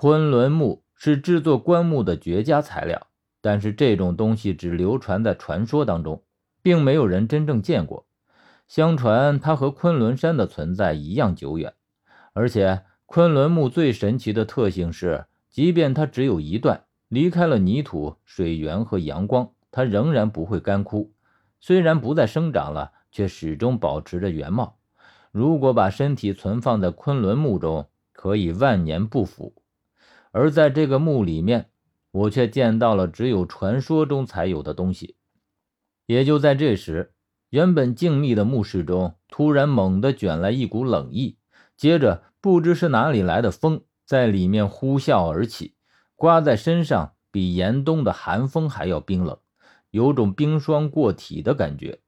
昆仑木是制作棺木的绝佳材料，但是这种东西只流传在传说当中，并没有人真正见过。相传它和昆仑山的存在一样久远，而且昆仑木最神奇的特性是，即便它只有一段，离开了泥土、水源和阳光，它仍然不会干枯。虽然不再生长了，却始终保持着原貌。如果把身体存放在昆仑木中，可以万年不腐。而在这个墓里面，我却见到了只有传说中才有的东西。也就在这时，原本静谧的墓室中突然猛地卷来一股冷意，接着不知是哪里来的风在里面呼啸而起，刮在身上比严冬的寒风还要冰冷，有种冰霜过体的感觉。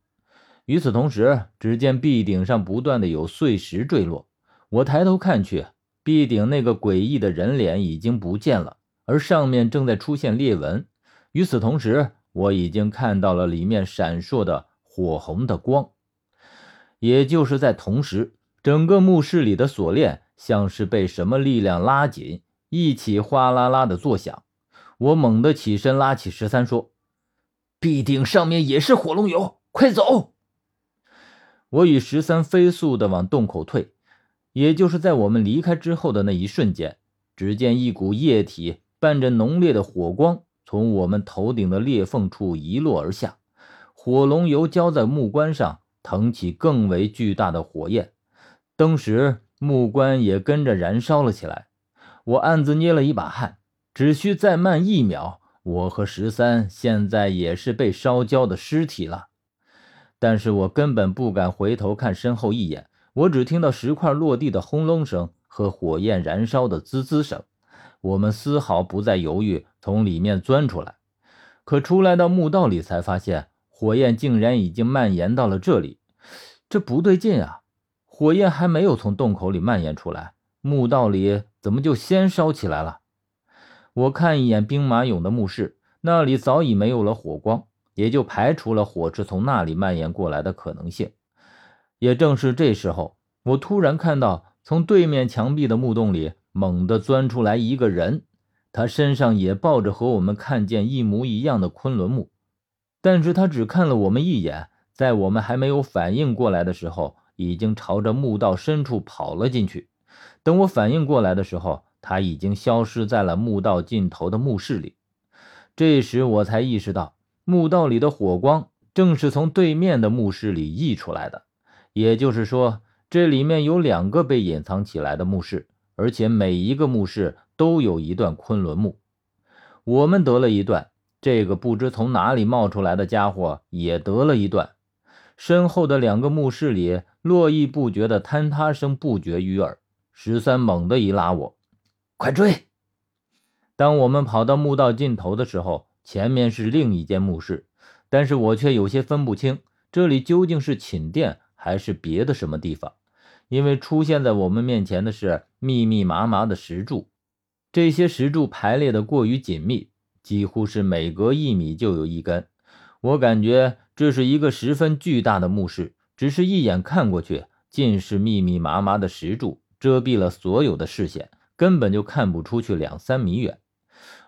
与此同时，只见壁顶上不断的有碎石坠落。我抬头看去，壁顶那个诡异的人脸已经不见了，而上面正在出现裂纹。与此同时，我已经看到了里面闪烁的火红的光。也就是在同时，整个墓室里的锁链像是被什么力量拉紧，一起哗啦啦的作响。我猛地起身，拉起十三说：“壁顶上面也是火龙油，快走！”我与十三飞速地往洞口退，也就是在我们离开之后的那一瞬间，只见一股液体伴着浓烈的火光从我们头顶的裂缝处遗落而下，火龙油浇在木棺上，腾起更为巨大的火焰，当时木棺也跟着燃烧了起来。我暗自捏了一把汗，只需再慢一秒，我和十三现在也是被烧焦的尸体了。但是我根本不敢回头看身后一眼，我只听到石块落地的轰隆声和火焰燃烧的滋滋声。我们丝毫不再犹豫，从里面钻出来。可出来到墓道里，才发现火焰竟然已经蔓延到了这里。这不对劲啊！火焰还没有从洞口里蔓延出来，墓道里怎么就先烧起来了？我看一眼兵马俑的墓室，那里早已没有了火光。也就排除了火是从那里蔓延过来的可能性。也正是这时候，我突然看到从对面墙壁的木洞里猛地钻出来一个人，他身上也抱着和我们看见一模一样的昆仑木，但是他只看了我们一眼，在我们还没有反应过来的时候，已经朝着墓道深处跑了进去。等我反应过来的时候，他已经消失在了墓道尽头的墓室里。这时我才意识到。墓道里的火光正是从对面的墓室里溢出来的，也就是说，这里面有两个被隐藏起来的墓室，而且每一个墓室都有一段昆仑木。我们得了一段，这个不知从哪里冒出来的家伙也得了一段。身后的两个墓室里络绎不绝的坍塌声不绝于耳。十三猛地一拉我，快追！当我们跑到墓道尽头的时候。前面是另一间墓室，但是我却有些分不清这里究竟是寝殿还是别的什么地方，因为出现在我们面前的是密密麻麻的石柱，这些石柱排列的过于紧密，几乎是每隔一米就有一根。我感觉这是一个十分巨大的墓室，只是一眼看过去，尽是密密麻麻的石柱遮蔽了所有的视线，根本就看不出去两三米远，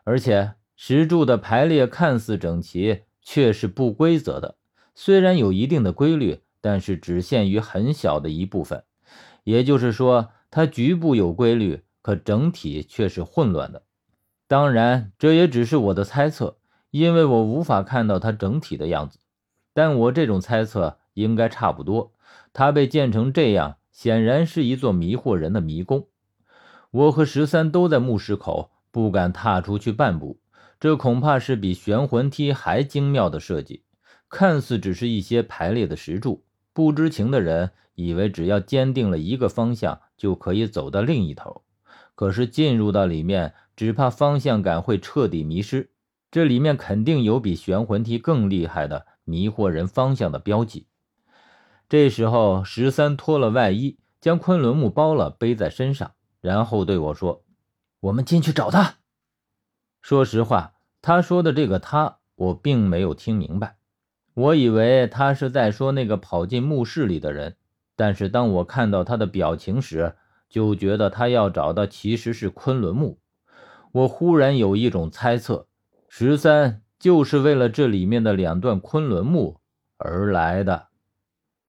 而且。石柱的排列看似整齐，却是不规则的。虽然有一定的规律，但是只限于很小的一部分。也就是说，它局部有规律，可整体却是混乱的。当然，这也只是我的猜测，因为我无法看到它整体的样子。但我这种猜测应该差不多。它被建成这样，显然是一座迷惑人的迷宫。我和十三都在墓室口，不敢踏出去半步。这恐怕是比玄魂梯还精妙的设计。看似只是一些排列的石柱，不知情的人以为只要坚定了一个方向就可以走到另一头。可是进入到里面，只怕方向感会彻底迷失。这里面肯定有比玄魂梯更厉害的迷惑人方向的标记。这时候，十三脱了外衣，将昆仑木包了，背在身上，然后对我说：“我们进去找他。”说实话，他说的这个“他”，我并没有听明白。我以为他是在说那个跑进墓室里的人，但是当我看到他的表情时，就觉得他要找的其实是昆仑墓。我忽然有一种猜测：十三就是为了这里面的两段昆仑木而来的。